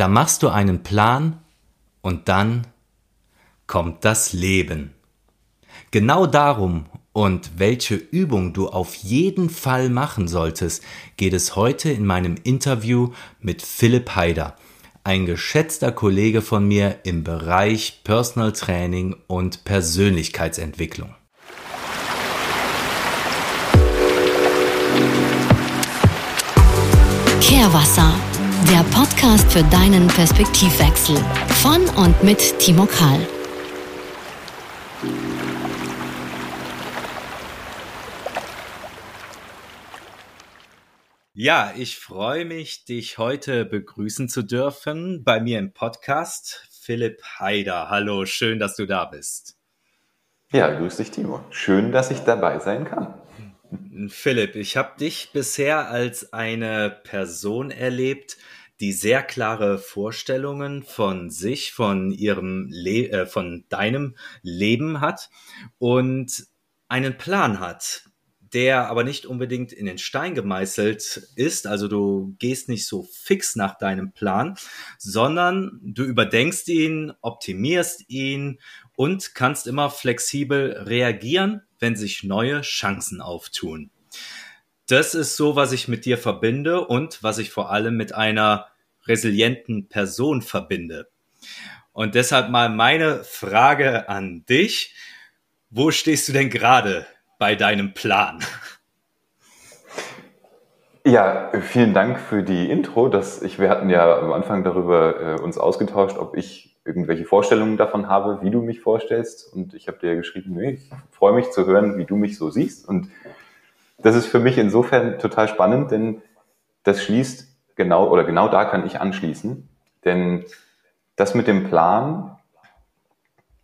Da machst du einen Plan und dann kommt das Leben. Genau darum und welche Übung du auf jeden Fall machen solltest, geht es heute in meinem Interview mit Philipp Haider, ein geschätzter Kollege von mir im Bereich Personal Training und Persönlichkeitsentwicklung. Kehrwasser, der Podcast für deinen Perspektivwechsel von und mit Timo Kahl. Ja, ich freue mich, dich heute begrüßen zu dürfen bei mir im Podcast. Philipp Haider, hallo, schön, dass du da bist. Ja, grüß dich, Timo. Schön, dass ich dabei sein kann. Philipp, ich habe dich bisher als eine Person erlebt, die sehr klare Vorstellungen von sich, von ihrem Le äh, von deinem Leben hat und einen Plan hat, der aber nicht unbedingt in den Stein gemeißelt ist. Also du gehst nicht so fix nach deinem Plan, sondern du überdenkst ihn, optimierst ihn und kannst immer flexibel reagieren, wenn sich neue Chancen auftun. Das ist so, was ich mit dir verbinde und was ich vor allem mit einer resilienten Person verbinde. Und deshalb mal meine Frage an dich. Wo stehst du denn gerade bei deinem Plan? Ja, vielen Dank für die Intro. Das, ich, wir hatten ja am Anfang darüber äh, uns ausgetauscht, ob ich irgendwelche Vorstellungen davon habe, wie du mich vorstellst. Und ich habe dir geschrieben, nee, ich freue mich zu hören, wie du mich so siehst. Und das ist für mich insofern total spannend, denn das schließt genau, oder genau da kann ich anschließen. Denn das mit dem Plan,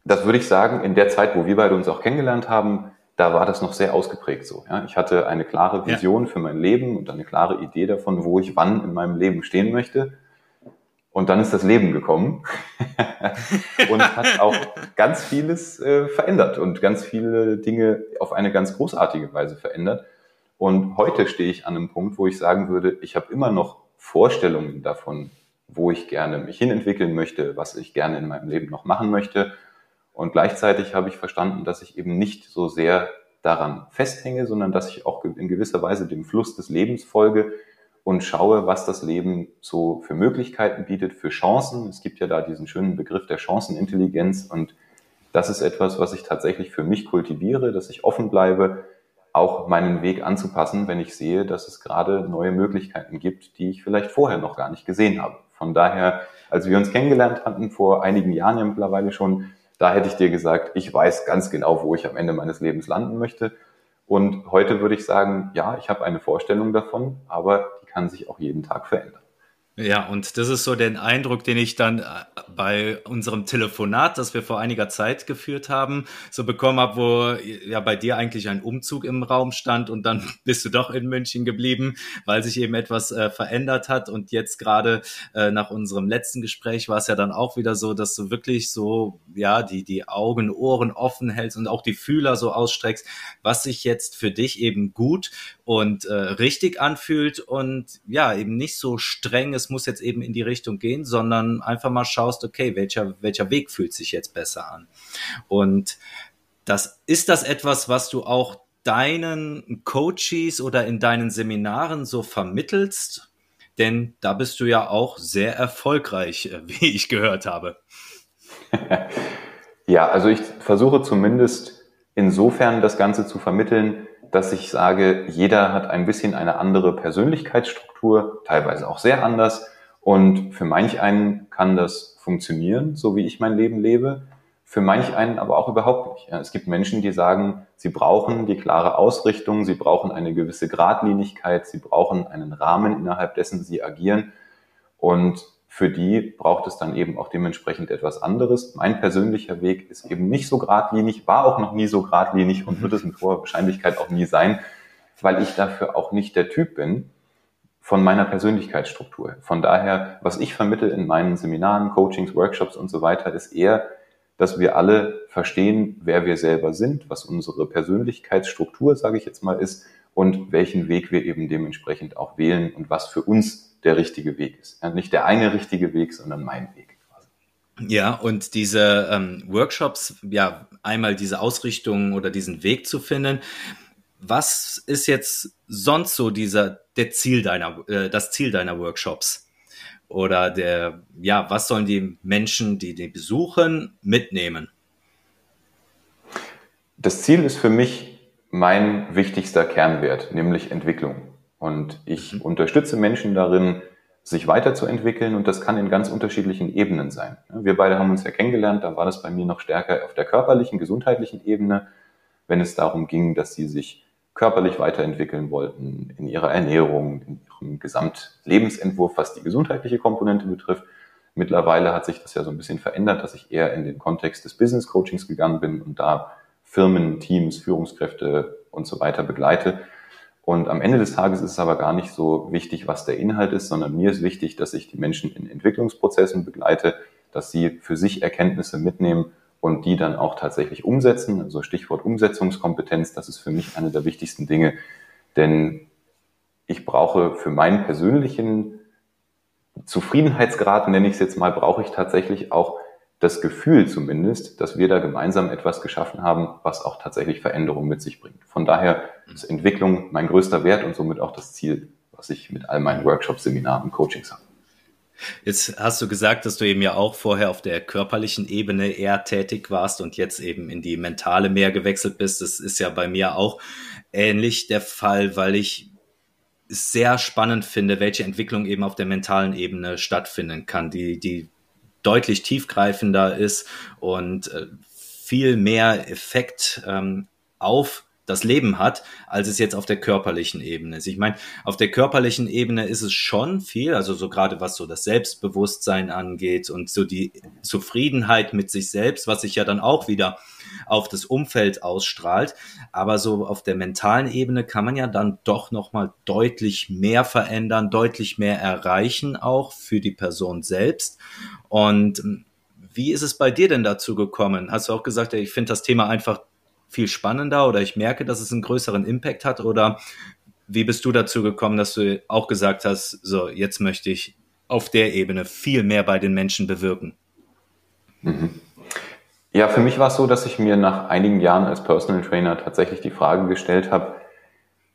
das würde ich sagen, in der Zeit, wo wir beide uns auch kennengelernt haben, da war das noch sehr ausgeprägt so. Ja? Ich hatte eine klare Vision ja. für mein Leben und eine klare Idee davon, wo ich wann in meinem Leben stehen möchte. Und dann ist das Leben gekommen und hat auch ganz vieles äh, verändert und ganz viele Dinge auf eine ganz großartige Weise verändert. Und heute stehe ich an einem Punkt, wo ich sagen würde, ich habe immer noch Vorstellungen davon, wo ich gerne mich hinentwickeln möchte, was ich gerne in meinem Leben noch machen möchte. Und gleichzeitig habe ich verstanden, dass ich eben nicht so sehr daran festhänge, sondern dass ich auch in gewisser Weise dem Fluss des Lebens folge und schaue, was das Leben so für Möglichkeiten bietet, für Chancen. Es gibt ja da diesen schönen Begriff der Chancenintelligenz und das ist etwas, was ich tatsächlich für mich kultiviere, dass ich offen bleibe, auch meinen Weg anzupassen, wenn ich sehe, dass es gerade neue Möglichkeiten gibt, die ich vielleicht vorher noch gar nicht gesehen habe. Von daher, als wir uns kennengelernt hatten, vor einigen Jahren ja mittlerweile schon, da hätte ich dir gesagt, ich weiß ganz genau, wo ich am Ende meines Lebens landen möchte. Und heute würde ich sagen, ja, ich habe eine Vorstellung davon, aber kann sich auch jeden Tag verändern. Ja, und das ist so der Eindruck, den ich dann äh, bei unserem Telefonat, das wir vor einiger Zeit geführt haben, so bekommen habe, wo ja bei dir eigentlich ein Umzug im Raum stand und dann bist du doch in München geblieben, weil sich eben etwas äh, verändert hat. Und jetzt gerade äh, nach unserem letzten Gespräch war es ja dann auch wieder so, dass du wirklich so, ja, die, die Augen, Ohren offen hältst und auch die Fühler so ausstreckst, was sich jetzt für dich eben gut und äh, richtig anfühlt und ja, eben nicht so streng ist muss jetzt eben in die Richtung gehen, sondern einfach mal schaust, okay, welcher, welcher Weg fühlt sich jetzt besser an? Und das ist das etwas, was du auch deinen Coaches oder in deinen Seminaren so vermittelst? Denn da bist du ja auch sehr erfolgreich, äh, wie ich gehört habe. Ja, also ich versuche zumindest insofern das Ganze zu vermitteln, dass ich sage, jeder hat ein bisschen eine andere Persönlichkeitsstruktur, teilweise auch sehr anders. Und für manch einen kann das funktionieren, so wie ich mein Leben lebe. Für manch einen aber auch überhaupt nicht. Es gibt Menschen, die sagen, sie brauchen die klare Ausrichtung, sie brauchen eine gewisse Gradlinigkeit, sie brauchen einen Rahmen, innerhalb dessen sie agieren. Und für die braucht es dann eben auch dementsprechend etwas anderes. Mein persönlicher Weg ist eben nicht so geradlinig, war auch noch nie so geradlinig und wird es mit hoher Wahrscheinlichkeit auch nie sein, weil ich dafür auch nicht der Typ bin von meiner Persönlichkeitsstruktur. Von daher, was ich vermittel in meinen Seminaren, Coachings, Workshops und so weiter, ist eher, dass wir alle verstehen, wer wir selber sind, was unsere Persönlichkeitsstruktur, sage ich jetzt mal, ist und welchen Weg wir eben dementsprechend auch wählen und was für uns der richtige Weg ist. Ja, nicht der eine richtige Weg, sondern mein Weg. Ja, und diese ähm, Workshops, ja, einmal diese Ausrichtung oder diesen Weg zu finden. Was ist jetzt sonst so dieser der Ziel deiner äh, das Ziel deiner Workshops oder der ja was sollen die Menschen, die die besuchen, mitnehmen? Das Ziel ist für mich mein wichtigster Kernwert, nämlich Entwicklung. Und ich mhm. unterstütze Menschen darin, sich weiterzuentwickeln und das kann in ganz unterschiedlichen Ebenen sein. Wir beide haben uns ja kennengelernt, da war das bei mir noch stärker auf der körperlichen, gesundheitlichen Ebene, wenn es darum ging, dass sie sich körperlich weiterentwickeln wollten, in ihrer Ernährung, in ihrem Gesamtlebensentwurf, was die gesundheitliche Komponente betrifft. Mittlerweile hat sich das ja so ein bisschen verändert, dass ich eher in den Kontext des Business Coachings gegangen bin und da Firmen, Teams, Führungskräfte und so weiter begleite. Und am Ende des Tages ist es aber gar nicht so wichtig, was der Inhalt ist, sondern mir ist wichtig, dass ich die Menschen in Entwicklungsprozessen begleite, dass sie für sich Erkenntnisse mitnehmen und die dann auch tatsächlich umsetzen. Also Stichwort Umsetzungskompetenz, das ist für mich eine der wichtigsten Dinge, denn ich brauche für meinen persönlichen Zufriedenheitsgrad, nenne ich es jetzt mal, brauche ich tatsächlich auch das Gefühl zumindest, dass wir da gemeinsam etwas geschaffen haben, was auch tatsächlich Veränderung mit sich bringt. Von daher ist Entwicklung mein größter Wert und somit auch das Ziel, was ich mit all meinen Workshops, Seminaren und Coachings habe. Jetzt hast du gesagt, dass du eben ja auch vorher auf der körperlichen Ebene eher tätig warst und jetzt eben in die mentale mehr gewechselt bist. Das ist ja bei mir auch ähnlich der Fall, weil ich sehr spannend finde, welche Entwicklung eben auf der mentalen Ebene stattfinden kann, die, die deutlich tiefgreifender ist und äh, viel mehr Effekt ähm, auf das Leben hat, als es jetzt auf der körperlichen Ebene ist. Ich meine, auf der körperlichen Ebene ist es schon viel, also so gerade was so das Selbstbewusstsein angeht und so die Zufriedenheit mit sich selbst, was sich ja dann auch wieder auf das Umfeld ausstrahlt. Aber so auf der mentalen Ebene kann man ja dann doch nochmal deutlich mehr verändern, deutlich mehr erreichen auch für die Person selbst. Und hm, wie ist es bei dir denn dazu gekommen? Hast du auch gesagt, ich finde das Thema einfach viel spannender oder ich merke, dass es einen größeren Impact hat? Oder wie bist du dazu gekommen, dass du auch gesagt hast, so, jetzt möchte ich auf der Ebene viel mehr bei den Menschen bewirken? Mhm. Ja, für mich war es so, dass ich mir nach einigen Jahren als Personal Trainer tatsächlich die Frage gestellt habe,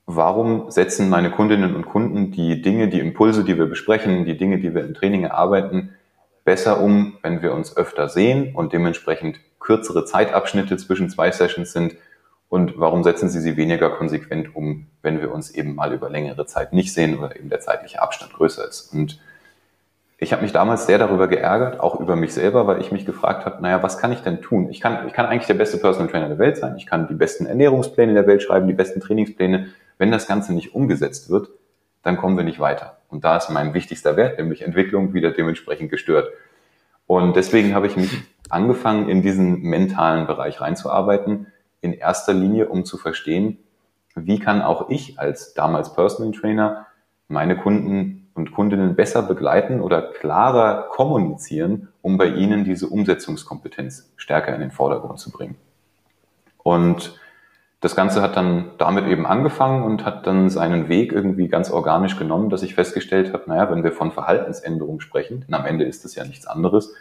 warum setzen meine Kundinnen und Kunden die Dinge, die Impulse, die wir besprechen, die Dinge, die wir im Training erarbeiten, besser um, wenn wir uns öfter sehen und dementsprechend kürzere Zeitabschnitte zwischen zwei Sessions sind? Und warum setzen Sie sie weniger konsequent um, wenn wir uns eben mal über längere Zeit nicht sehen oder eben der zeitliche Abstand größer ist? Und ich habe mich damals sehr darüber geärgert, auch über mich selber, weil ich mich gefragt habe, naja, was kann ich denn tun? Ich kann, ich kann eigentlich der beste Personal Trainer der Welt sein, ich kann die besten Ernährungspläne der Welt schreiben, die besten Trainingspläne. Wenn das Ganze nicht umgesetzt wird, dann kommen wir nicht weiter. Und da ist mein wichtigster Wert, nämlich Entwicklung, wieder dementsprechend gestört. Und deswegen habe ich mich angefangen, in diesen mentalen Bereich reinzuarbeiten, in erster Linie, um zu verstehen, wie kann auch ich als damals Personal Trainer meine Kunden und Kundinnen besser begleiten oder klarer kommunizieren, um bei ihnen diese Umsetzungskompetenz stärker in den Vordergrund zu bringen. Und das Ganze hat dann damit eben angefangen und hat dann seinen Weg irgendwie ganz organisch genommen, dass ich festgestellt habe, naja, wenn wir von Verhaltensänderung sprechen, denn am Ende ist es ja nichts anderes,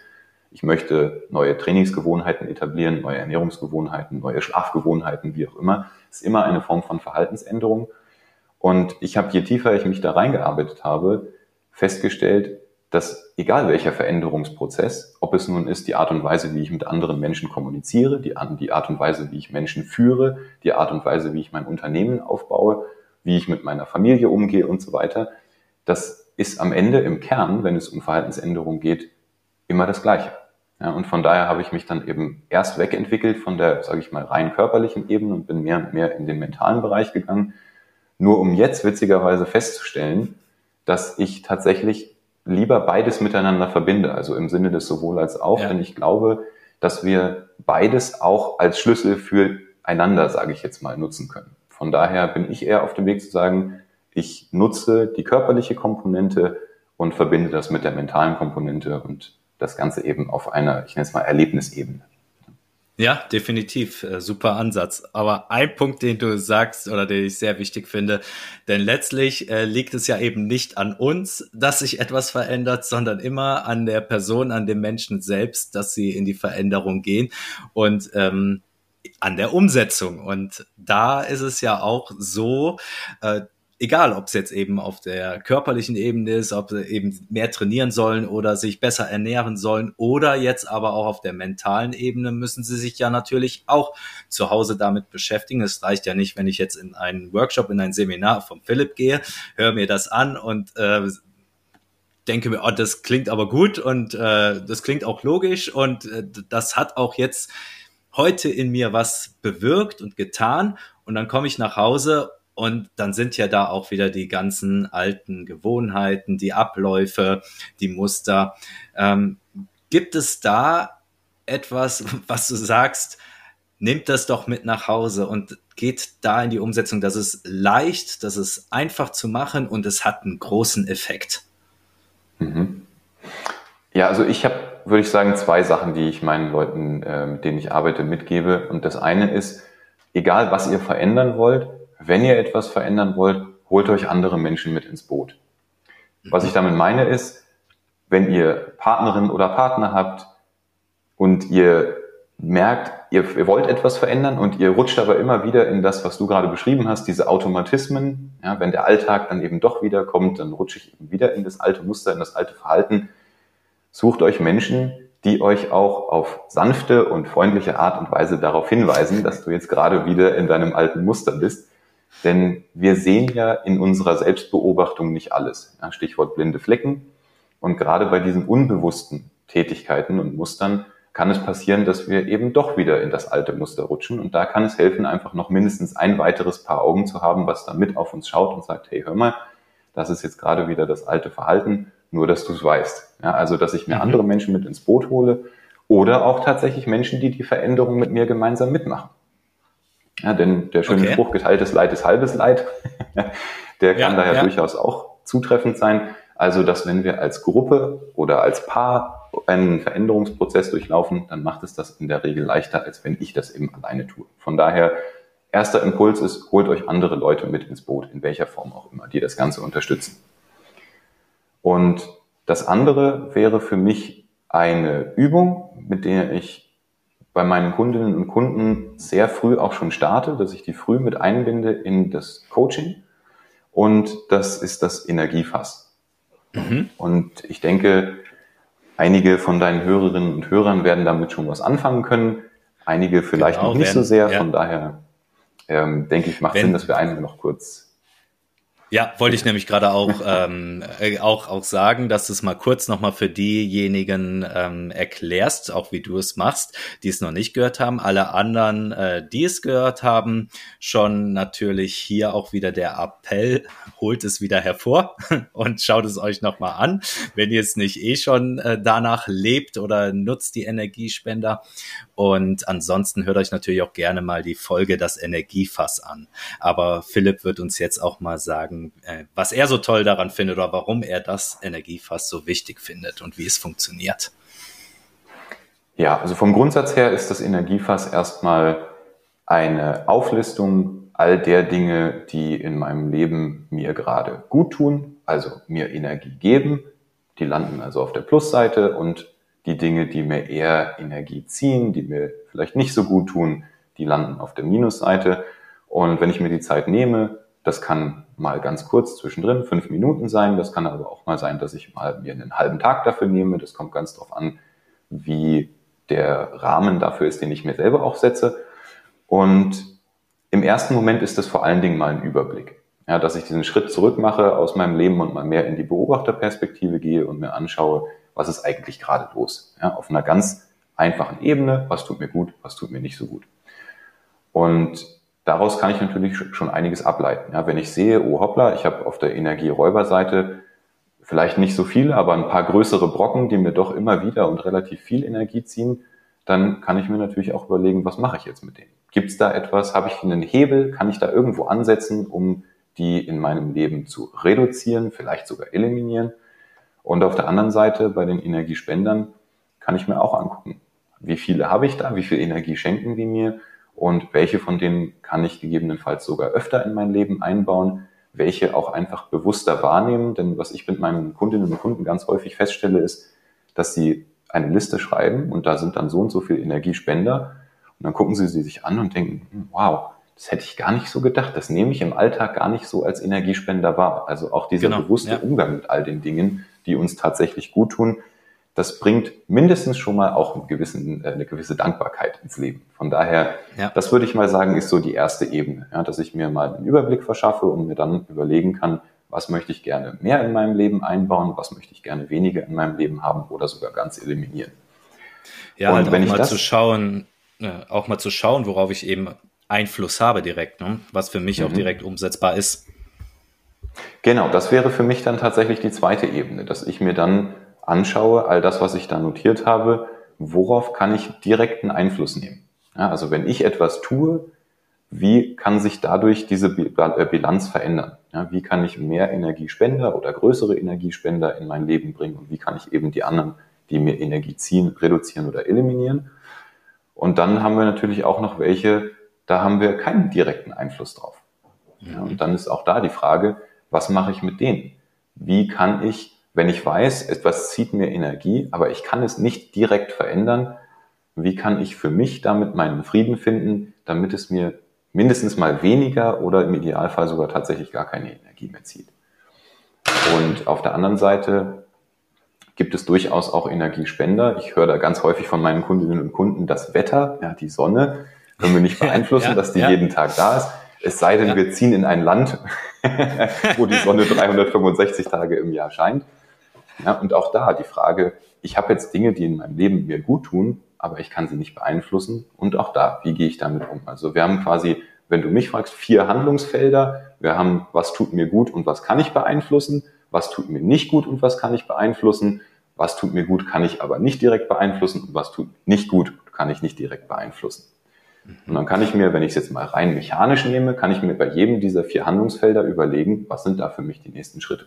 ich möchte neue Trainingsgewohnheiten etablieren, neue Ernährungsgewohnheiten, neue Schlafgewohnheiten, wie auch immer. Das ist immer eine Form von Verhaltensänderung. Und ich habe, je tiefer ich mich da reingearbeitet habe, festgestellt, dass egal welcher Veränderungsprozess, ob es nun ist die Art und Weise, wie ich mit anderen Menschen kommuniziere, die, die Art und Weise, wie ich Menschen führe, die Art und Weise, wie ich mein Unternehmen aufbaue, wie ich mit meiner Familie umgehe und so weiter, das ist am Ende im Kern, wenn es um Verhaltensänderung geht, immer das Gleiche. Ja, und von daher habe ich mich dann eben erst wegentwickelt von der, sage ich mal, rein körperlichen Ebene und bin mehr und mehr in den mentalen Bereich gegangen. Nur um jetzt witzigerweise festzustellen, dass ich tatsächlich lieber beides miteinander verbinde, also im Sinne des sowohl als auch, ja. denn ich glaube, dass wir beides auch als Schlüssel für einander, sage ich jetzt mal, nutzen können. Von daher bin ich eher auf dem Weg zu sagen, ich nutze die körperliche Komponente und verbinde das mit der mentalen Komponente und das Ganze eben auf einer, ich nenne es mal Erlebnisebene. Ja, definitiv. Äh, super Ansatz. Aber ein Punkt, den du sagst oder den ich sehr wichtig finde, denn letztlich äh, liegt es ja eben nicht an uns, dass sich etwas verändert, sondern immer an der Person, an dem Menschen selbst, dass sie in die Veränderung gehen und ähm, an der Umsetzung. Und da ist es ja auch so, äh, egal ob es jetzt eben auf der körperlichen Ebene ist, ob sie eben mehr trainieren sollen oder sich besser ernähren sollen oder jetzt aber auch auf der mentalen Ebene müssen sie sich ja natürlich auch zu Hause damit beschäftigen. Es reicht ja nicht, wenn ich jetzt in einen Workshop, in ein Seminar vom Philipp gehe, höre mir das an und äh, denke mir, oh, das klingt aber gut und äh, das klingt auch logisch und äh, das hat auch jetzt heute in mir was bewirkt und getan und dann komme ich nach Hause und dann sind ja da auch wieder die ganzen alten Gewohnheiten, die Abläufe, die Muster. Ähm, gibt es da etwas, was du sagst, nimmt das doch mit nach Hause und geht da in die Umsetzung, dass es leicht, dass es einfach zu machen und es hat einen großen Effekt? Mhm. Ja, also ich habe, würde ich sagen, zwei Sachen, die ich meinen Leuten, äh, mit denen ich arbeite, mitgebe. Und das eine ist, egal was ihr verändern wollt, wenn ihr etwas verändern wollt, holt euch andere Menschen mit ins Boot. Was ich damit meine ist, wenn ihr Partnerin oder Partner habt und ihr merkt, ihr, ihr, wollt etwas verändern und ihr rutscht aber immer wieder in das, was du gerade beschrieben hast, diese Automatismen. Ja, wenn der Alltag dann eben doch wieder kommt, dann rutsche ich eben wieder in das alte Muster, in das alte Verhalten. Sucht euch Menschen, die euch auch auf sanfte und freundliche Art und Weise darauf hinweisen, dass du jetzt gerade wieder in deinem alten Muster bist denn wir sehen ja in unserer Selbstbeobachtung nicht alles. Ja, Stichwort blinde Flecken. Und gerade bei diesen unbewussten Tätigkeiten und Mustern kann es passieren, dass wir eben doch wieder in das alte Muster rutschen. Und da kann es helfen, einfach noch mindestens ein weiteres Paar Augen zu haben, was da mit auf uns schaut und sagt, hey, hör mal, das ist jetzt gerade wieder das alte Verhalten, nur dass du es weißt. Ja, also, dass ich mir mhm. andere Menschen mit ins Boot hole oder auch tatsächlich Menschen, die die Veränderung mit mir gemeinsam mitmachen. Ja, denn der schöne okay. Spruch, geteiltes Leid ist halbes Leid, der kann ja, daher ja. durchaus auch zutreffend sein. Also, dass wenn wir als Gruppe oder als Paar einen Veränderungsprozess durchlaufen, dann macht es das in der Regel leichter, als wenn ich das eben alleine tue. Von daher, erster Impuls ist, holt euch andere Leute mit ins Boot, in welcher Form auch immer, die das Ganze unterstützen. Und das andere wäre für mich eine Übung, mit der ich bei meinen Kundinnen und Kunden sehr früh auch schon starte, dass ich die früh mit einbinde in das Coaching. Und das ist das Energiefass. Mhm. Und ich denke, einige von deinen Hörerinnen und Hörern werden damit schon was anfangen können. Einige vielleicht genau, noch nicht werden, so sehr. Ja. Von daher ähm, denke ich, macht Wenn, Sinn, dass wir einen noch kurz ja, wollte ich nämlich gerade auch, ähm, äh, auch, auch sagen, dass du es mal kurz nochmal für diejenigen ähm, erklärst, auch wie du es machst, die es noch nicht gehört haben. Alle anderen, äh, die es gehört haben, schon natürlich hier auch wieder der Appell, holt es wieder hervor und schaut es euch nochmal an, wenn ihr es nicht eh schon äh, danach lebt oder nutzt die Energiespender. Und ansonsten hört euch natürlich auch gerne mal die Folge Das Energiefass an. Aber Philipp wird uns jetzt auch mal sagen, äh, was er so toll daran findet oder warum er das Energiefass so wichtig findet und wie es funktioniert. Ja, also vom Grundsatz her ist das Energiefass erstmal eine Auflistung all der Dinge, die in meinem Leben mir gerade gut tun, also mir Energie geben. Die landen also auf der Plusseite und die Dinge, die mir eher Energie ziehen, die mir vielleicht nicht so gut tun, die landen auf der Minusseite. Und wenn ich mir die Zeit nehme, das kann mal ganz kurz zwischendrin, fünf Minuten sein, das kann aber auch mal sein, dass ich mal mir einen halben Tag dafür nehme. Das kommt ganz drauf an, wie der Rahmen dafür ist, den ich mir selber auch setze. Und im ersten Moment ist das vor allen Dingen mal ein Überblick. Ja, dass ich diesen Schritt zurück mache aus meinem Leben und mal mehr in die Beobachterperspektive gehe und mir anschaue, was ist eigentlich gerade los? Ja, auf einer ganz einfachen Ebene, was tut mir gut, was tut mir nicht so gut. Und daraus kann ich natürlich schon einiges ableiten. Ja, wenn ich sehe, oh hoppla, ich habe auf der Energieräuberseite vielleicht nicht so viele, aber ein paar größere Brocken, die mir doch immer wieder und relativ viel Energie ziehen, dann kann ich mir natürlich auch überlegen, was mache ich jetzt mit denen? Gibt es da etwas? Habe ich einen Hebel? Kann ich da irgendwo ansetzen, um die in meinem Leben zu reduzieren, vielleicht sogar eliminieren? Und auf der anderen Seite bei den Energiespendern kann ich mir auch angucken, wie viele habe ich da, wie viel Energie schenken die mir und welche von denen kann ich gegebenenfalls sogar öfter in mein Leben einbauen, welche auch einfach bewusster wahrnehmen. Denn was ich mit meinen Kundinnen und Kunden ganz häufig feststelle, ist, dass sie eine Liste schreiben und da sind dann so und so viele Energiespender und dann gucken sie sie sich an und denken, hm, wow, das hätte ich gar nicht so gedacht. Das nehme ich im Alltag gar nicht so als Energiespender wahr. Also auch dieser genau, bewusste ja. Umgang mit all den Dingen, die uns tatsächlich gut tun, das bringt mindestens schon mal auch einen gewissen, äh, eine gewisse Dankbarkeit ins Leben. Von daher, ja. das würde ich mal sagen, ist so die erste Ebene, ja, dass ich mir mal einen Überblick verschaffe und mir dann überlegen kann, was möchte ich gerne mehr in meinem Leben einbauen, was möchte ich gerne weniger in meinem Leben haben oder sogar ganz eliminieren. Ja, und halt wenn auch mal zu schauen, äh, auch mal zu schauen, worauf ich eben Einfluss habe direkt, ne? was für mich mhm. auch direkt umsetzbar ist. Genau, das wäre für mich dann tatsächlich die zweite Ebene, dass ich mir dann anschaue, all das, was ich da notiert habe, worauf kann ich direkten Einfluss nehmen? Ja, also wenn ich etwas tue, wie kann sich dadurch diese äh, Bilanz verändern? Ja, wie kann ich mehr Energiespender oder größere Energiespender in mein Leben bringen und wie kann ich eben die anderen, die mir Energie ziehen, reduzieren oder eliminieren? Und dann haben wir natürlich auch noch welche, da haben wir keinen direkten Einfluss drauf. Ja, und dann ist auch da die Frage, was mache ich mit denen? Wie kann ich wenn ich weiß, etwas zieht mir Energie, aber ich kann es nicht direkt verändern, wie kann ich für mich damit meinen Frieden finden, damit es mir mindestens mal weniger oder im Idealfall sogar tatsächlich gar keine Energie mehr zieht. Und auf der anderen Seite gibt es durchaus auch Energiespender. Ich höre da ganz häufig von meinen Kundinnen und Kunden, das Wetter, ja, die Sonne, können wir nicht beeinflussen, ja, dass die ja. jeden Tag da ist. Es sei denn, ja. wir ziehen in ein Land, wo die Sonne 365 Tage im Jahr scheint. Ja, und auch da die Frage, ich habe jetzt Dinge, die in meinem Leben mir gut tun, aber ich kann sie nicht beeinflussen. Und auch da, wie gehe ich damit um? Also wir haben quasi, wenn du mich fragst, vier Handlungsfelder. Wir haben, was tut mir gut und was kann ich beeinflussen? Was tut mir nicht gut und was kann ich beeinflussen? Was tut mir gut, kann ich aber nicht direkt beeinflussen und was tut nicht gut, kann ich nicht direkt beeinflussen. Und dann kann ich mir, wenn ich es jetzt mal rein mechanisch nehme, kann ich mir bei jedem dieser vier Handlungsfelder überlegen, was sind da für mich die nächsten Schritte.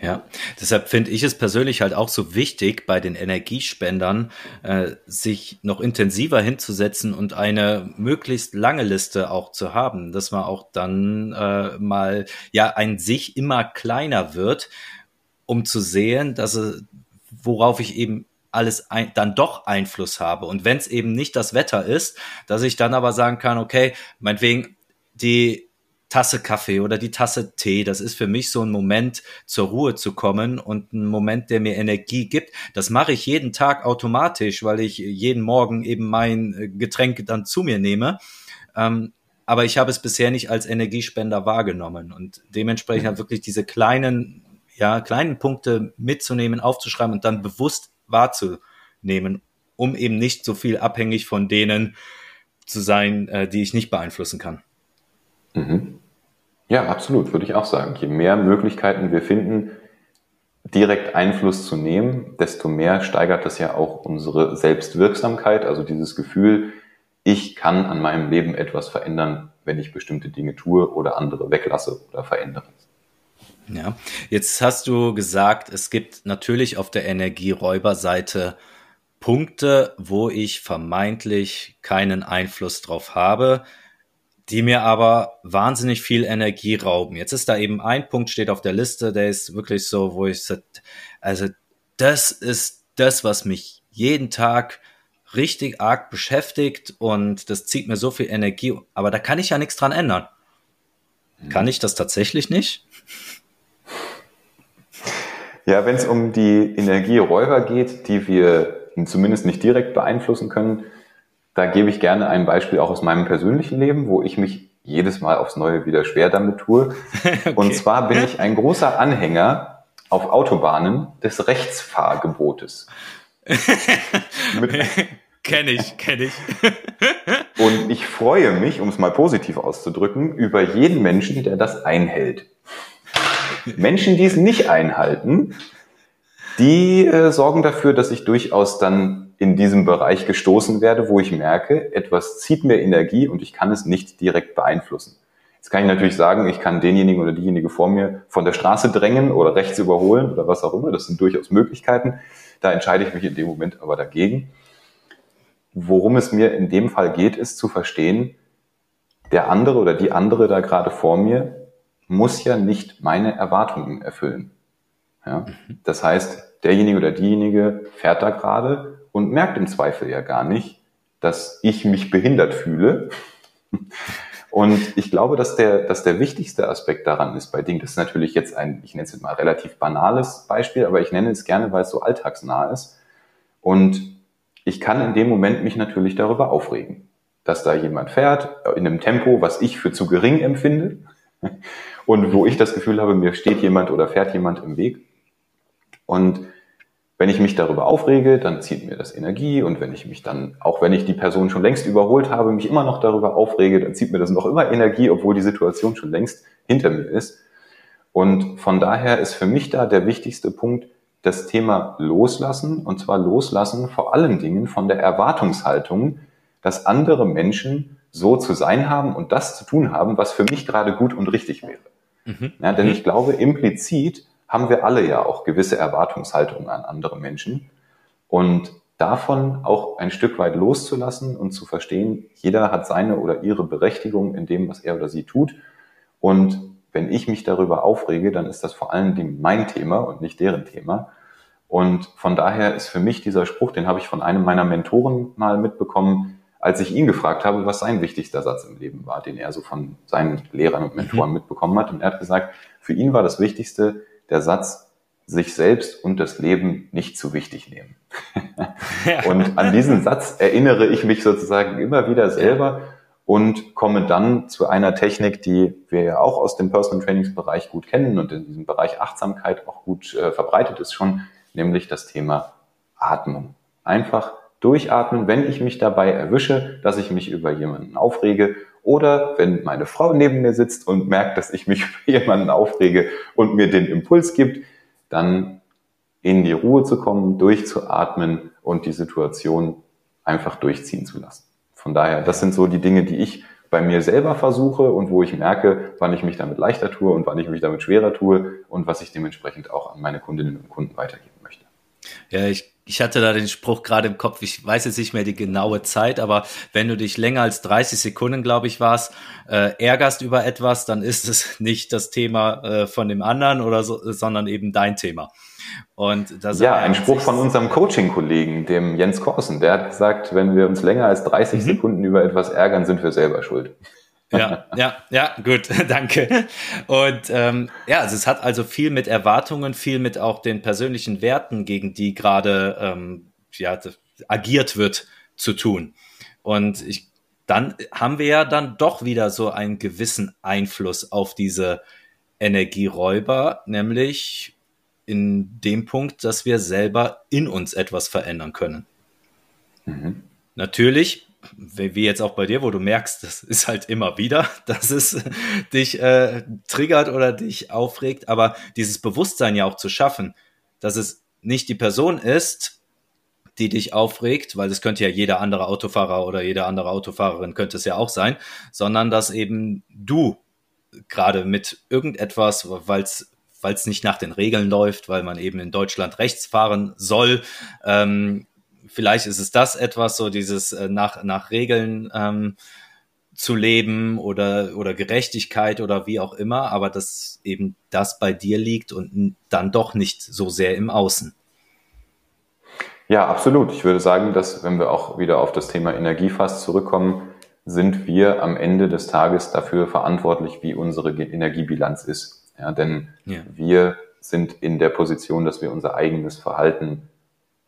Ja, deshalb finde ich es persönlich halt auch so wichtig, bei den Energiespendern äh, sich noch intensiver hinzusetzen und eine möglichst lange Liste auch zu haben, dass man auch dann äh, mal ja ein sich immer kleiner wird, um zu sehen, dass worauf ich eben alles ein, dann doch Einfluss habe. Und wenn es eben nicht das Wetter ist, dass ich dann aber sagen kann, okay, meinetwegen die Tasse Kaffee oder die Tasse Tee, das ist für mich so ein Moment, zur Ruhe zu kommen und ein Moment, der mir Energie gibt. Das mache ich jeden Tag automatisch, weil ich jeden Morgen eben mein äh, Getränk dann zu mir nehme. Ähm, aber ich habe es bisher nicht als Energiespender wahrgenommen und dementsprechend mhm. halt wirklich diese kleinen, ja, kleinen Punkte mitzunehmen, aufzuschreiben und dann bewusst wahrzunehmen, um eben nicht so viel abhängig von denen zu sein, äh, die ich nicht beeinflussen kann. Mhm. Ja, absolut, würde ich auch sagen. Je mehr Möglichkeiten wir finden, direkt Einfluss zu nehmen, desto mehr steigert das ja auch unsere Selbstwirksamkeit, also dieses Gefühl, ich kann an meinem Leben etwas verändern, wenn ich bestimmte Dinge tue oder andere weglasse oder verändere. Ja, jetzt hast du gesagt, es gibt natürlich auf der Energieräuberseite Punkte, wo ich vermeintlich keinen Einfluss drauf habe die mir aber wahnsinnig viel Energie rauben. Jetzt ist da eben ein Punkt, steht auf der Liste, der ist wirklich so, wo ich sage, also das ist das, was mich jeden Tag richtig arg beschäftigt und das zieht mir so viel Energie, aber da kann ich ja nichts dran ändern. Kann ich das tatsächlich nicht? Ja, wenn es um die Energieräuber geht, die wir zumindest nicht direkt beeinflussen können, da gebe ich gerne ein Beispiel auch aus meinem persönlichen Leben, wo ich mich jedes Mal aufs Neue wieder schwer damit tue. okay. Und zwar bin ich ein großer Anhänger auf Autobahnen des Rechtsfahrgebotes. Kenne ich, kenne ich. Und ich freue mich, um es mal positiv auszudrücken, über jeden Menschen, der das einhält. Menschen, die es nicht einhalten, die äh, sorgen dafür, dass ich durchaus dann in diesem Bereich gestoßen werde, wo ich merke, etwas zieht mir Energie und ich kann es nicht direkt beeinflussen. Jetzt kann ich natürlich sagen, ich kann denjenigen oder diejenige vor mir von der Straße drängen oder rechts überholen oder was auch immer. Das sind durchaus Möglichkeiten. Da entscheide ich mich in dem Moment aber dagegen. worum es mir in dem Fall geht, ist zu verstehen, der andere oder die andere da gerade vor mir muss ja nicht meine Erwartungen erfüllen. Ja? Mhm. Das heißt, derjenige oder diejenige fährt da gerade und merkt im Zweifel ja gar nicht, dass ich mich behindert fühle. Und ich glaube, dass der, dass der wichtigste Aspekt daran ist bei Dingen, das ist natürlich jetzt ein, ich nenne es jetzt mal relativ banales Beispiel, aber ich nenne es gerne, weil es so alltagsnah ist. Und ich kann in dem Moment mich natürlich darüber aufregen, dass da jemand fährt in einem Tempo, was ich für zu gering empfinde und wo ich das Gefühl habe, mir steht jemand oder fährt jemand im Weg. Und wenn ich mich darüber aufrege, dann zieht mir das Energie und wenn ich mich dann, auch wenn ich die Person schon längst überholt habe, mich immer noch darüber aufrege, dann zieht mir das noch immer Energie, obwohl die Situation schon längst hinter mir ist. Und von daher ist für mich da der wichtigste Punkt das Thema Loslassen und zwar Loslassen vor allen Dingen von der Erwartungshaltung, dass andere Menschen so zu sein haben und das zu tun haben, was für mich gerade gut und richtig wäre. Mhm. Ja, denn ich glaube, implizit haben wir alle ja auch gewisse Erwartungshaltungen an andere Menschen. Und davon auch ein Stück weit loszulassen und zu verstehen, jeder hat seine oder ihre Berechtigung in dem, was er oder sie tut. Und wenn ich mich darüber aufrege, dann ist das vor allen Dingen mein Thema und nicht deren Thema. Und von daher ist für mich dieser Spruch, den habe ich von einem meiner Mentoren mal mitbekommen, als ich ihn gefragt habe, was sein wichtigster Satz im Leben war, den er so von seinen Lehrern und Mentoren mhm. mitbekommen hat. Und er hat gesagt, für ihn war das Wichtigste, der Satz, sich selbst und das Leben nicht zu wichtig nehmen. und an diesen Satz erinnere ich mich sozusagen immer wieder selber und komme dann zu einer Technik, die wir ja auch aus dem Personal Trainingsbereich gut kennen und in diesem Bereich Achtsamkeit auch gut äh, verbreitet ist schon, nämlich das Thema Atmung. Einfach durchatmen, wenn ich mich dabei erwische, dass ich mich über jemanden aufrege oder wenn meine Frau neben mir sitzt und merkt, dass ich mich über jemanden aufrege und mir den Impuls gibt, dann in die Ruhe zu kommen, durchzuatmen und die Situation einfach durchziehen zu lassen. Von daher, das sind so die Dinge, die ich bei mir selber versuche und wo ich merke, wann ich mich damit leichter tue und wann ich mich damit schwerer tue und was ich dementsprechend auch an meine Kundinnen und Kunden weitergeben möchte. Ja, ich ich hatte da den Spruch gerade im Kopf, ich weiß jetzt nicht mehr die genaue Zeit, aber wenn du dich länger als 30 Sekunden, glaube ich, warst, äh, ärgerst über etwas, dann ist es nicht das Thema äh, von dem anderen oder so, sondern eben dein Thema. Und das ja, ein Spruch von unserem Coaching-Kollegen, dem Jens Korsen, der hat gesagt, wenn wir uns länger als 30 mhm. Sekunden über etwas ärgern, sind wir selber schuld. Ja, ja, ja, gut, danke. Und ähm, ja, also es hat also viel mit Erwartungen, viel mit auch den persönlichen Werten, gegen die gerade ähm, ja, agiert wird, zu tun. Und ich, dann haben wir ja dann doch wieder so einen gewissen Einfluss auf diese Energieräuber, nämlich in dem Punkt, dass wir selber in uns etwas verändern können. Mhm. Natürlich wie jetzt auch bei dir, wo du merkst, das ist halt immer wieder, dass es dich äh, triggert oder dich aufregt, aber dieses Bewusstsein ja auch zu schaffen, dass es nicht die Person ist, die dich aufregt, weil es könnte ja jeder andere Autofahrer oder jede andere Autofahrerin könnte es ja auch sein, sondern dass eben du gerade mit irgendetwas, weil es weil es nicht nach den Regeln läuft, weil man eben in Deutschland rechts fahren soll, ähm, vielleicht ist es das etwas, so dieses äh, nach, nach Regeln ähm, zu leben oder, oder Gerechtigkeit oder wie auch immer, aber dass eben das bei dir liegt und dann doch nicht so sehr im Außen. Ja, absolut. Ich würde sagen, dass wenn wir auch wieder auf das Thema Energiefass zurückkommen, sind wir am Ende des Tages dafür verantwortlich, wie unsere Energiebilanz ist. Ja, denn ja. wir sind in der Position, dass wir unser eigenes Verhalten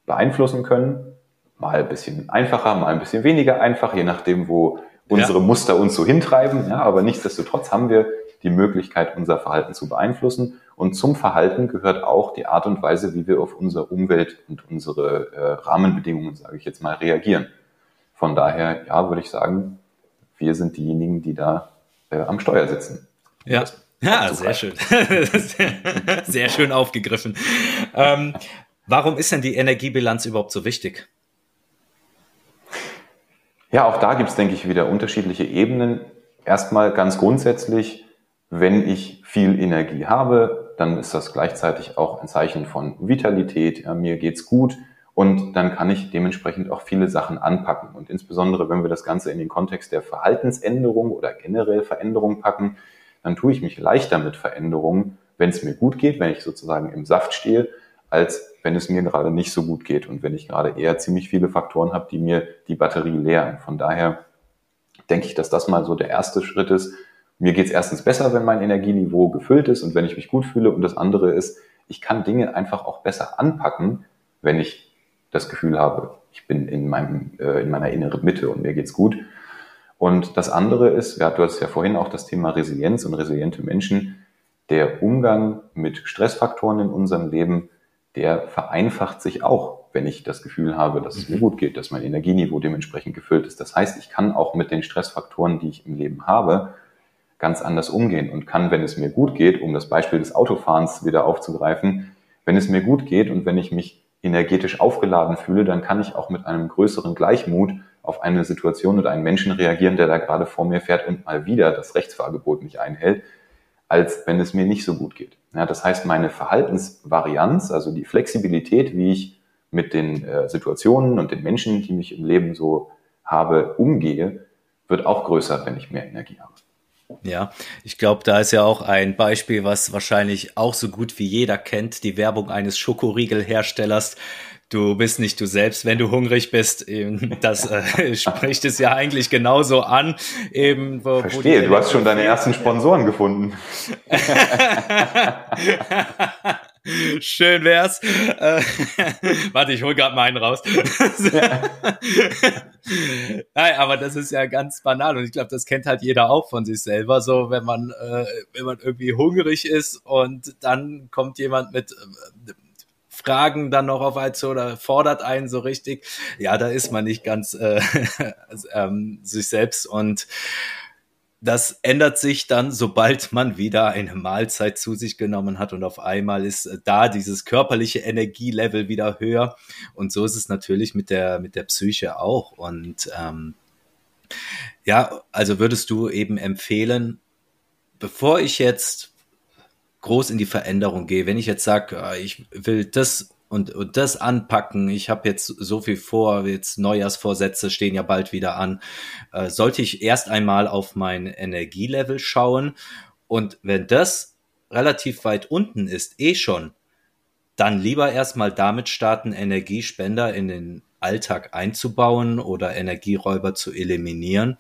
beeinflussen können. Mal ein bisschen einfacher, mal ein bisschen weniger einfach, je nachdem, wo unsere ja. Muster uns so hintreiben. Ja, aber nichtsdestotrotz haben wir die Möglichkeit, unser Verhalten zu beeinflussen. Und zum Verhalten gehört auch die Art und Weise, wie wir auf unsere Umwelt und unsere äh, Rahmenbedingungen, sage ich jetzt mal, reagieren. Von daher, ja, würde ich sagen, wir sind diejenigen, die da äh, am Steuer sitzen. Ja. Ja, sehr schön. sehr schön aufgegriffen. Ähm, Warum ist denn die Energiebilanz überhaupt so wichtig? Ja, auch da gibt es, denke ich, wieder unterschiedliche Ebenen. Erstmal ganz grundsätzlich, wenn ich viel Energie habe, dann ist das gleichzeitig auch ein Zeichen von Vitalität. Ja, mir geht's gut Und dann kann ich dementsprechend auch viele Sachen anpacken. Und insbesondere, wenn wir das Ganze in den Kontext der Verhaltensänderung oder generell Veränderung packen, dann tue ich mich leichter mit Veränderungen, wenn es mir gut geht, wenn ich sozusagen im Saft stehe, als wenn es mir gerade nicht so gut geht und wenn ich gerade eher ziemlich viele Faktoren habe, die mir die Batterie leeren. Von daher denke ich, dass das mal so der erste Schritt ist. Mir geht es erstens besser, wenn mein Energieniveau gefüllt ist und wenn ich mich gut fühle. Und das andere ist, ich kann Dinge einfach auch besser anpacken, wenn ich das Gefühl habe, ich bin in, meinem, äh, in meiner inneren Mitte und mir geht's gut. Und das andere ist, ja, du hast ja vorhin auch das Thema Resilienz und resiliente Menschen. Der Umgang mit Stressfaktoren in unserem Leben der vereinfacht sich auch, wenn ich das Gefühl habe, dass es mir mhm. gut geht, dass mein Energieniveau dementsprechend gefüllt ist. Das heißt, ich kann auch mit den Stressfaktoren, die ich im Leben habe, ganz anders umgehen und kann, wenn es mir gut geht, um das Beispiel des Autofahrens wieder aufzugreifen, wenn es mir gut geht und wenn ich mich energetisch aufgeladen fühle, dann kann ich auch mit einem größeren Gleichmut auf eine Situation oder einen Menschen reagieren, der da gerade vor mir fährt und mal wieder das Rechtsfahrgebot nicht einhält, als wenn es mir nicht so gut geht. Ja, das heißt, meine Verhaltensvarianz, also die Flexibilität, wie ich mit den äh, Situationen und den Menschen, die mich im Leben so habe, umgehe, wird auch größer, wenn ich mehr Energie habe. Ja, ich glaube, da ist ja auch ein Beispiel, was wahrscheinlich auch so gut wie jeder kennt, die Werbung eines Schokoriegelherstellers, du bist nicht du selbst, wenn du hungrig bist. Das äh, spricht es ja eigentlich genauso an. Eben, wo, Verstehe, wo du hast schon deine ersten Sponsoren gefunden. Schön wär's. Äh, warte, ich hol grad mal einen raus. Nein, aber das ist ja ganz banal und ich glaube, das kennt halt jeder auch von sich selber. So, wenn man, äh, wenn man irgendwie hungrig ist und dann kommt jemand mit äh, Fragen dann noch auf einen zu oder fordert einen so richtig. Ja, da ist man nicht ganz äh, ähm, sich selbst und das ändert sich dann, sobald man wieder eine Mahlzeit zu sich genommen hat und auf einmal ist äh, da dieses körperliche Energielevel wieder höher. Und so ist es natürlich mit der, mit der Psyche auch. Und ähm, ja, also würdest du eben empfehlen, bevor ich jetzt groß in die Veränderung gehe, wenn ich jetzt sage, ah, ich will das und, und das anpacken, ich habe jetzt so viel vor, jetzt Neujahrsvorsätze stehen ja bald wieder an, äh, sollte ich erst einmal auf mein Energielevel schauen. Und wenn das relativ weit unten ist, eh schon, dann lieber erstmal damit starten, Energiespender in den Alltag einzubauen oder Energieräuber zu eliminieren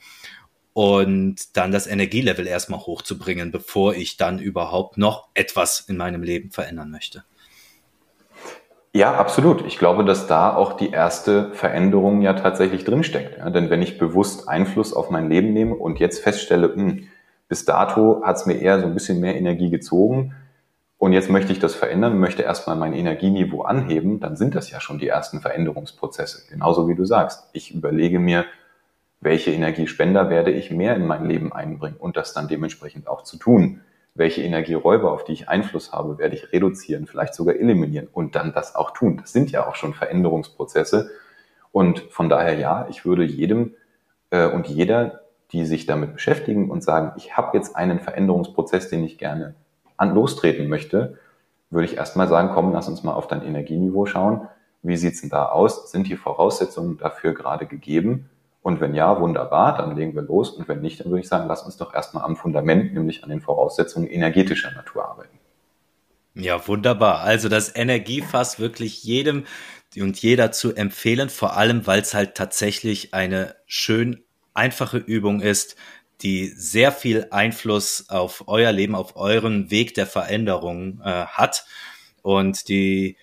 und dann das Energielevel erstmal hochzubringen, bevor ich dann überhaupt noch etwas in meinem Leben verändern möchte. Ja, absolut. Ich glaube, dass da auch die erste Veränderung ja tatsächlich drinsteckt. Ja, denn wenn ich bewusst Einfluss auf mein Leben nehme und jetzt feststelle, mh, hm, bis dato hat es mir eher so ein bisschen mehr Energie gezogen und jetzt möchte ich das verändern, möchte erstmal mein Energieniveau anheben, dann sind das ja schon die ersten Veränderungsprozesse. Genauso wie du sagst. Ich überlege mir, welche Energiespender werde ich mehr in mein Leben einbringen und das dann dementsprechend auch zu tun. Welche Energieräuber, auf die ich Einfluss habe, werde ich reduzieren, vielleicht sogar eliminieren und dann das auch tun. Das sind ja auch schon Veränderungsprozesse. Und von daher ja, ich würde jedem äh, und jeder, die sich damit beschäftigen und sagen, ich habe jetzt einen Veränderungsprozess, den ich gerne an lostreten möchte, würde ich erstmal sagen, komm, lass uns mal auf dein Energieniveau schauen. Wie sieht's denn da aus? Sind die Voraussetzungen dafür gerade gegeben? Und wenn ja, wunderbar, dann legen wir los. Und wenn nicht, dann würde ich sagen, lass uns doch erstmal am Fundament, nämlich an den Voraussetzungen energetischer Natur arbeiten. Ja, wunderbar. Also das Energiefass wirklich jedem und jeder zu empfehlen, vor allem weil es halt tatsächlich eine schön einfache Übung ist, die sehr viel Einfluss auf euer Leben, auf euren Weg der Veränderung äh, hat und die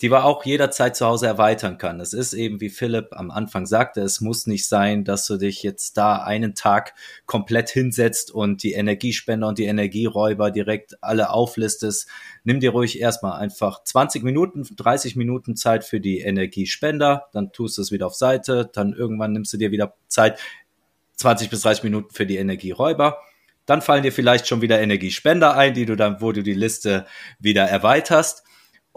die man auch jederzeit zu Hause erweitern kann. Es ist eben, wie Philipp am Anfang sagte, es muss nicht sein, dass du dich jetzt da einen Tag komplett hinsetzt und die Energiespender und die Energieräuber direkt alle auflistest. Nimm dir ruhig erstmal einfach 20 Minuten, 30 Minuten Zeit für die Energiespender, dann tust du es wieder auf Seite, dann irgendwann nimmst du dir wieder Zeit, 20 bis 30 Minuten für die Energieräuber. Dann fallen dir vielleicht schon wieder Energiespender ein, die du dann, wo du die Liste wieder erweiterst.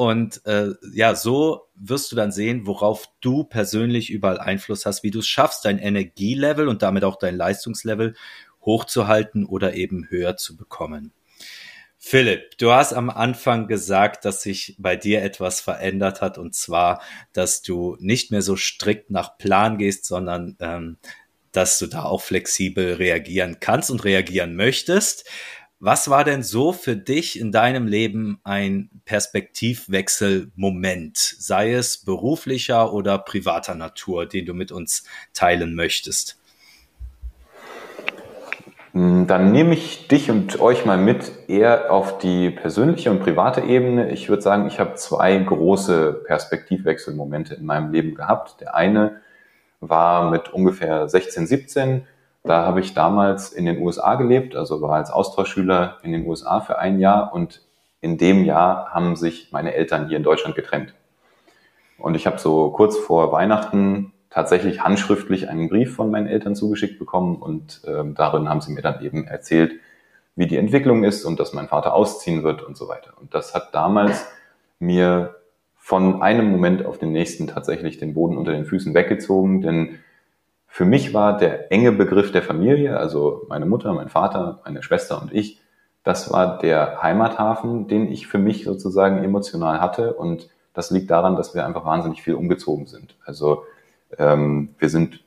Und äh, ja, so wirst du dann sehen, worauf du persönlich überall Einfluss hast, wie du es schaffst, dein Energielevel und damit auch dein Leistungslevel hochzuhalten oder eben höher zu bekommen. Philipp, du hast am Anfang gesagt, dass sich bei dir etwas verändert hat und zwar, dass du nicht mehr so strikt nach Plan gehst, sondern ähm, dass du da auch flexibel reagieren kannst und reagieren möchtest. Was war denn so für dich in deinem Leben ein Perspektivwechselmoment, sei es beruflicher oder privater Natur, den du mit uns teilen möchtest? Hm, dann nehme ich dich und euch mal mit eher auf die persönliche und private Ebene. Ich würde sagen, ich habe zwei große Perspektivwechselmomente in meinem Leben gehabt. Der eine war mit ungefähr 16, 17. Da habe ich damals in den USA gelebt, also war als Austauschschüler in den USA für ein Jahr und in dem Jahr haben sich meine Eltern hier in Deutschland getrennt. Und ich habe so kurz vor Weihnachten tatsächlich handschriftlich einen Brief von meinen Eltern zugeschickt bekommen und ähm, darin haben sie mir dann eben erzählt, wie die Entwicklung ist und dass mein Vater ausziehen wird und so weiter. Und das hat damals mir von einem Moment auf den nächsten tatsächlich den Boden unter den Füßen weggezogen, denn für mich war der enge Begriff der Familie, also meine Mutter, mein Vater, meine Schwester und ich, das war der Heimathafen, den ich für mich sozusagen emotional hatte und das liegt daran, dass wir einfach wahnsinnig viel umgezogen sind. Also ähm, wir sind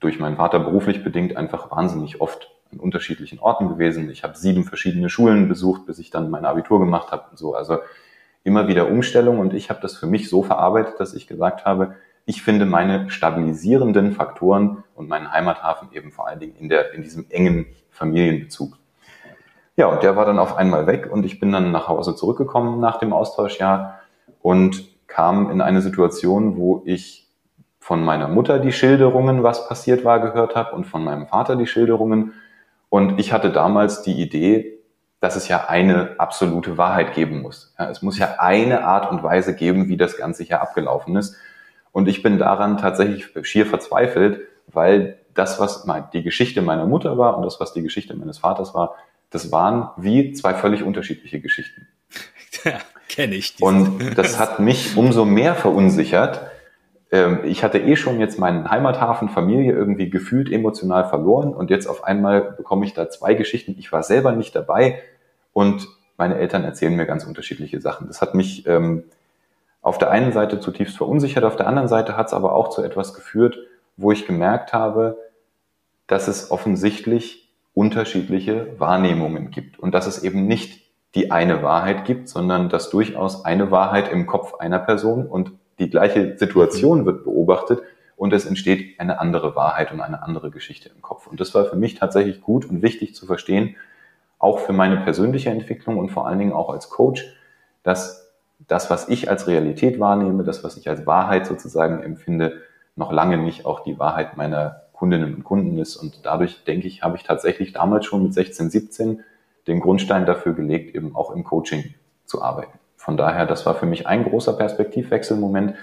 durch meinen Vater beruflich bedingt einfach wahnsinnig oft an unterschiedlichen Orten gewesen. Ich habe sieben verschiedene Schulen besucht, bis ich dann mein Abitur gemacht habe und so. Also immer wieder Umstellung und ich habe das für mich so verarbeitet, dass ich gesagt habe, ich finde meine stabilisierenden Faktoren und meinen Heimathafen eben vor allen Dingen in, der, in diesem engen Familienbezug. Ja, und der war dann auf einmal weg und ich bin dann nach Hause zurückgekommen nach dem Austauschjahr und kam in eine Situation, wo ich von meiner Mutter die Schilderungen, was passiert war, gehört habe und von meinem Vater die Schilderungen. Und ich hatte damals die Idee, dass es ja eine absolute Wahrheit geben muss. Ja, es muss ja eine Art und Weise geben, wie das Ganze hier abgelaufen ist. Und ich bin daran tatsächlich schier verzweifelt, weil das, was die Geschichte meiner Mutter war und das, was die Geschichte meines Vaters war, das waren wie zwei völlig unterschiedliche Geschichten. Ja, kenne ich. Und das hat mich umso mehr verunsichert, ähm, ich hatte eh schon jetzt meinen Heimathafen, Familie irgendwie gefühlt emotional verloren und jetzt auf einmal bekomme ich da zwei Geschichten. Ich war selber nicht dabei und meine Eltern erzählen mir ganz unterschiedliche Sachen. Das hat mich ähm, auf der einen Seite zutiefst verunsichert, auf der anderen Seite hat es aber auch zu etwas geführt, wo ich gemerkt habe, dass es offensichtlich unterschiedliche Wahrnehmungen gibt und dass es eben nicht die eine Wahrheit gibt, sondern dass durchaus eine Wahrheit im Kopf einer Person und die gleiche Situation wird beobachtet und es entsteht eine andere Wahrheit und eine andere Geschichte im Kopf. Und das war für mich tatsächlich gut und wichtig zu verstehen, auch für meine persönliche Entwicklung und vor allen Dingen auch als Coach, dass das, was ich als Realität wahrnehme, das, was ich als Wahrheit sozusagen empfinde, noch lange nicht auch die Wahrheit meiner Kundinnen und Kunden ist. Und dadurch, denke ich, habe ich tatsächlich damals schon mit 16, 17 den Grundstein dafür gelegt, eben auch im Coaching zu arbeiten. Von daher, das war für mich ein großer Perspektivwechselmoment.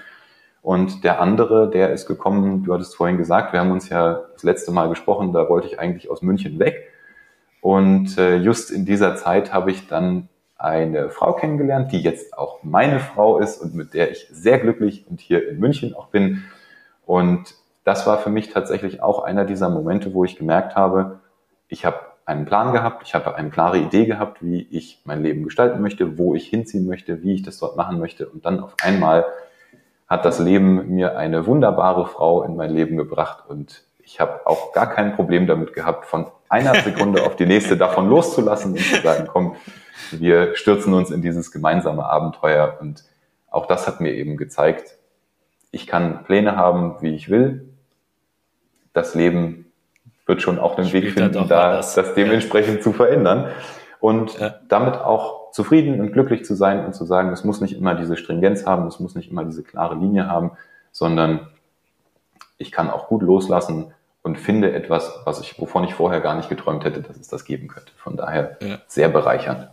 Und der andere, der ist gekommen, du hattest vorhin gesagt, wir haben uns ja das letzte Mal gesprochen, da wollte ich eigentlich aus München weg. Und äh, just in dieser Zeit habe ich dann eine Frau kennengelernt, die jetzt auch meine Frau ist und mit der ich sehr glücklich und hier in München auch bin. Und das war für mich tatsächlich auch einer dieser Momente, wo ich gemerkt habe, ich habe einen Plan gehabt, ich habe eine klare Idee gehabt, wie ich mein Leben gestalten möchte, wo ich hinziehen möchte, wie ich das dort machen möchte. Und dann auf einmal hat das Leben mir eine wunderbare Frau in mein Leben gebracht und ich habe auch gar kein Problem damit gehabt, von einer Sekunde auf die nächste davon loszulassen und zu sagen, komm, wir stürzen uns in dieses gemeinsame Abenteuer. Und auch das hat mir eben gezeigt, ich kann Pläne haben, wie ich will. Das Leben wird schon auch den Weg finden, da das, das dementsprechend ja. zu verändern. Und ja. damit auch zufrieden und glücklich zu sein und zu sagen, es muss nicht immer diese Stringenz haben, es muss nicht immer diese klare Linie haben, sondern ich kann auch gut loslassen und finde etwas, was ich, wovon ich vorher gar nicht geträumt hätte, dass es das geben könnte. Von daher ja. sehr bereichernd.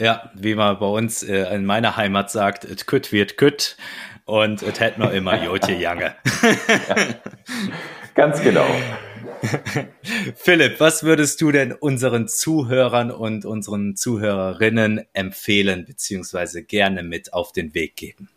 Ja, wie man bei uns äh, in meiner Heimat sagt, et kütt wird kütt und et hätt noch immer Jotje Jange. ja, ganz genau. Philipp, was würdest du denn unseren Zuhörern und unseren Zuhörerinnen empfehlen, beziehungsweise gerne mit auf den Weg geben?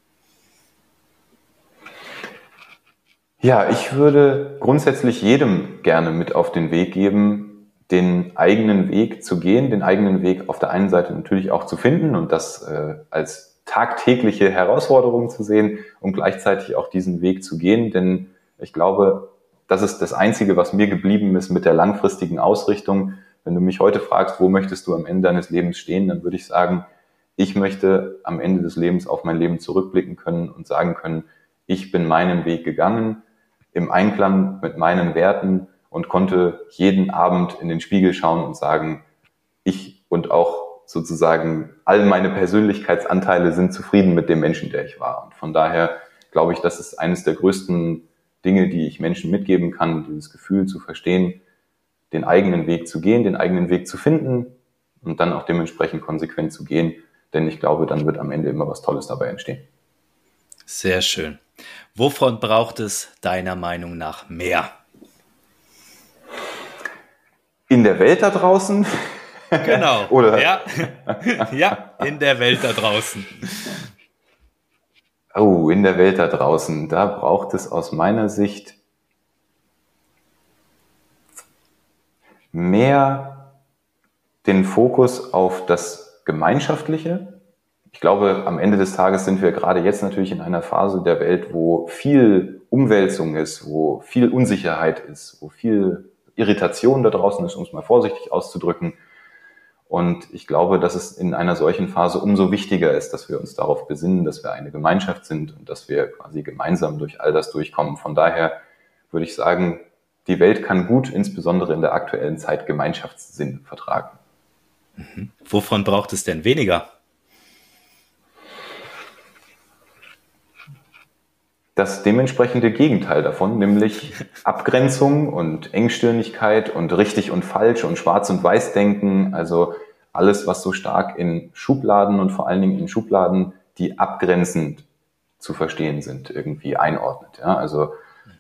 Ja, ich würde grundsätzlich jedem gerne mit auf den Weg geben, den eigenen Weg zu gehen, den eigenen Weg auf der einen Seite natürlich auch zu finden und das äh, als tagtägliche Herausforderung zu sehen und gleichzeitig auch diesen Weg zu gehen. Denn ich glaube, das ist das Einzige, was mir geblieben ist mit der langfristigen Ausrichtung. Wenn du mich heute fragst, wo möchtest du am Ende deines Lebens stehen, dann würde ich sagen, ich möchte am Ende des Lebens auf mein Leben zurückblicken können und sagen können, ich bin meinen Weg gegangen, im Einklang mit meinen Werten und konnte jeden Abend in den Spiegel schauen und sagen, ich und auch sozusagen all meine Persönlichkeitsanteile sind zufrieden mit dem Menschen, der ich war. Und von daher glaube ich, das ist eines der größten Dinge, die ich Menschen mitgeben kann, dieses Gefühl zu verstehen, den eigenen Weg zu gehen, den eigenen Weg zu finden und dann auch dementsprechend konsequent zu gehen. Denn ich glaube, dann wird am Ende immer was Tolles dabei entstehen. Sehr schön. Wovon braucht es deiner Meinung nach mehr? In der Welt da draußen Genau. Oder? Ja. ja, in der Welt da draußen. Oh, in der Welt da draußen. Da braucht es aus meiner Sicht mehr den Fokus auf das Gemeinschaftliche. Ich glaube, am Ende des Tages sind wir gerade jetzt natürlich in einer Phase der Welt, wo viel Umwälzung ist, wo viel Unsicherheit ist, wo viel Irritation da draußen ist, um es mal vorsichtig auszudrücken. Und ich glaube, dass es in einer solchen Phase umso wichtiger ist, dass wir uns darauf besinnen, dass wir eine Gemeinschaft sind und dass wir quasi gemeinsam durch all das durchkommen. Von daher würde ich sagen, die Welt kann gut, insbesondere in der aktuellen Zeit, Gemeinschaftssinn vertragen. Mhm. Wovon braucht es denn weniger? Das dementsprechende Gegenteil davon, nämlich Abgrenzung und Engstirnigkeit und richtig und falsch und schwarz und weiß denken, also alles, was so stark in Schubladen und vor allen Dingen in Schubladen, die abgrenzend zu verstehen sind, irgendwie einordnet. Ja, also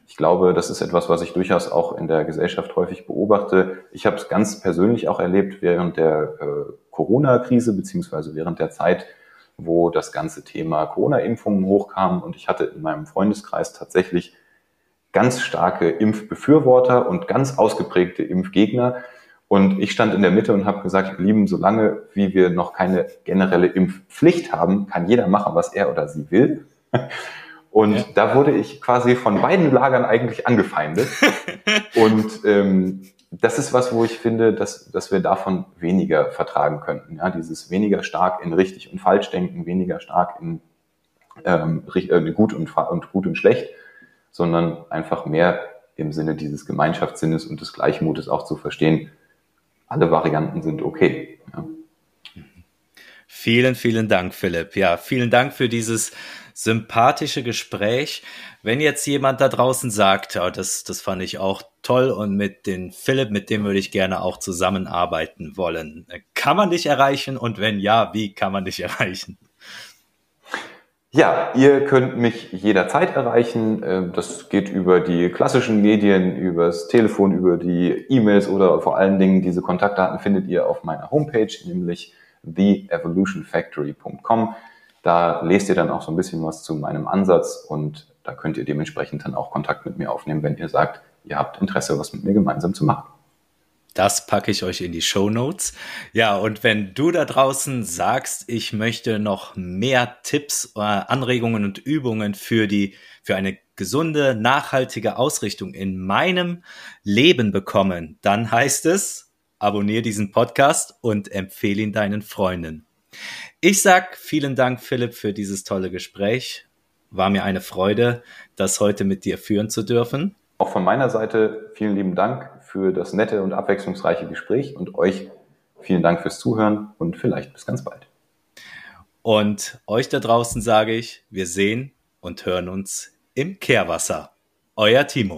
ich glaube, das ist etwas, was ich durchaus auch in der Gesellschaft häufig beobachte. Ich habe es ganz persönlich auch erlebt während der äh, Corona-Krise beziehungsweise während der Zeit, wo das ganze Thema Corona-Impfungen hochkam und ich hatte in meinem Freundeskreis tatsächlich ganz starke Impfbefürworter und ganz ausgeprägte Impfgegner. Und ich stand in der Mitte und habe gesagt, lieben, solange wie wir noch keine generelle Impfpflicht haben, kann jeder machen, was er oder sie will. Und ja. da wurde ich quasi von beiden Lagern eigentlich angefeindet. und ähm, das ist was, wo ich finde, dass, dass wir davon weniger vertragen könnten. Ja, dieses weniger stark in richtig und falsch denken, weniger stark in ähm, äh, gut und, und gut und schlecht, sondern einfach mehr im Sinne dieses Gemeinschaftssinnes und des Gleichmutes auch zu verstehen, alle Varianten sind okay. Ja. Vielen, vielen Dank, Philipp. Ja, vielen Dank für dieses sympathische Gespräch. Wenn jetzt jemand da draußen sagt, oh, das, das fand ich auch toll und mit den Philipp, mit dem würde ich gerne auch zusammenarbeiten wollen. Kann man dich erreichen und wenn ja, wie kann man dich erreichen? Ja, ihr könnt mich jederzeit erreichen. Ähm, das geht über die klassischen Medien, übers Telefon, über die E-Mails oder vor allen Dingen diese Kontaktdaten findet ihr auf meiner Homepage, nämlich theevolutionfactory.com. Da lest ihr dann auch so ein bisschen was zu meinem Ansatz und da könnt ihr dementsprechend dann auch Kontakt mit mir aufnehmen, wenn ihr sagt, ihr habt Interesse, was mit mir gemeinsam zu machen. Das packe ich euch in die Show Notes. Ja, und wenn du da draußen sagst, ich möchte noch mehr Tipps, äh, Anregungen und Übungen für die, für eine gesunde, nachhaltige Ausrichtung in meinem Leben bekommen, dann heißt es, abonniere diesen Podcast und empfehle ihn deinen Freunden. Ich sag vielen Dank, Philipp, für dieses tolle Gespräch. War mir eine Freude, das heute mit dir führen zu dürfen. Auch von meiner Seite vielen lieben Dank für das nette und abwechslungsreiche Gespräch und euch vielen Dank fürs Zuhören und vielleicht bis ganz bald. Und euch da draußen sage ich, wir sehen und hören uns im Kehrwasser. Euer Timo.